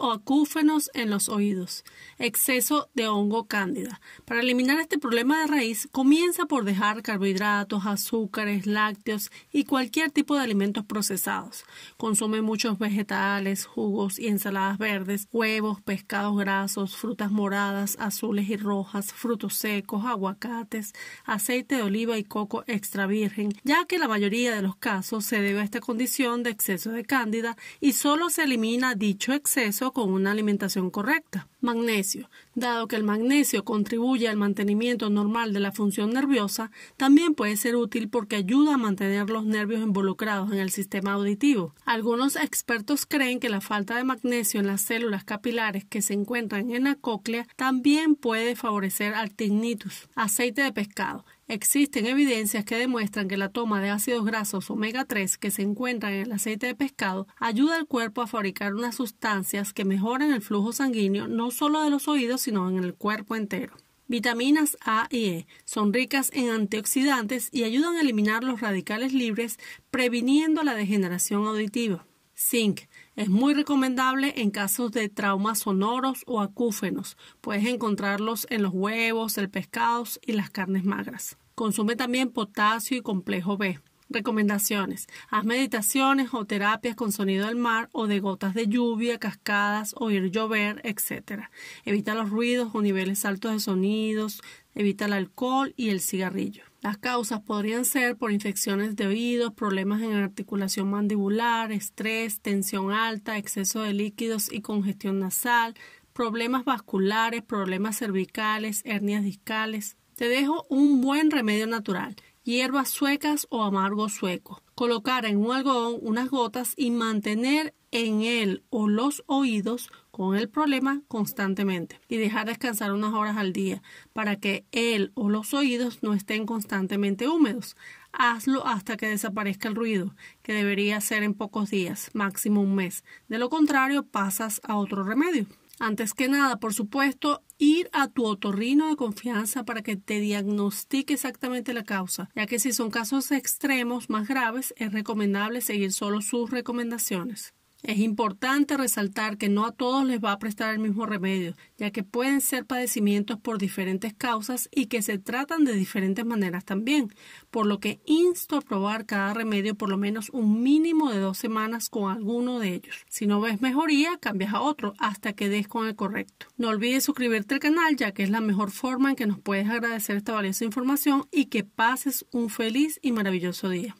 o acúfenos en los oídos, exceso de hongo cándida. Para eliminar este problema de raíz, comienza por dejar carbohidratos, azúcares, lácteos y cualquier tipo de alimentos procesados. Consume muchos vegetales, jugos y ensaladas verdes, huevos, pescados grasos, frutas moradas, azules y rojas, frutos secos, aguacates, aceite de oliva y coco extra virgen, ya que la mayoría de los casos se debe a esta condición de exceso de cándida y solo se elimina dicho exceso con una alimentación correcta. Magnesio. Dado que el magnesio contribuye al mantenimiento normal de la función nerviosa, también puede ser útil porque ayuda a mantener los nervios involucrados en el sistema auditivo. Algunos expertos creen que la falta de magnesio en las células capilares que se encuentran en la cóclea también puede favorecer al tinnitus. Aceite de pescado. Existen evidencias que demuestran que la toma de ácidos grasos omega 3 que se encuentran en el aceite de pescado ayuda al cuerpo a fabricar unas sustancias que mejoran el flujo sanguíneo no solo de los oídos sino en el cuerpo entero. Vitaminas A y E son ricas en antioxidantes y ayudan a eliminar los radicales libres previniendo la degeneración auditiva. Zinc es muy recomendable en casos de traumas sonoros o acúfenos. Puedes encontrarlos en los huevos, el pescado y las carnes magras. Consume también potasio y complejo B. Recomendaciones. Haz meditaciones o terapias con sonido del mar o de gotas de lluvia, cascadas, oír llover, etc. Evita los ruidos o niveles altos de sonidos. Evita el alcohol y el cigarrillo. Las causas podrían ser por infecciones de oídos, problemas en articulación mandibular, estrés, tensión alta, exceso de líquidos y congestión nasal, problemas vasculares, problemas cervicales, hernias discales. Te dejo un buen remedio natural hierbas suecas o amargo sueco. Colocar en un algodón unas gotas y mantener en él o los oídos con el problema constantemente y dejar descansar unas horas al día para que él o los oídos no estén constantemente húmedos. Hazlo hasta que desaparezca el ruido, que debería ser en pocos días, máximo un mes. De lo contrario, pasas a otro remedio. Antes que nada, por supuesto, ir a tu otorrino de confianza para que te diagnostique exactamente la causa, ya que si son casos extremos más graves, es recomendable seguir solo sus recomendaciones. Es importante resaltar que no a todos les va a prestar el mismo remedio, ya que pueden ser padecimientos por diferentes causas y que se tratan de diferentes maneras también, por lo que insto a probar cada remedio por lo menos un mínimo de dos semanas con alguno de ellos. Si no ves mejoría, cambias a otro hasta que des con el correcto. No olvides suscribirte al canal, ya que es la mejor forma en que nos puedes agradecer esta valiosa información y que pases un feliz y maravilloso día.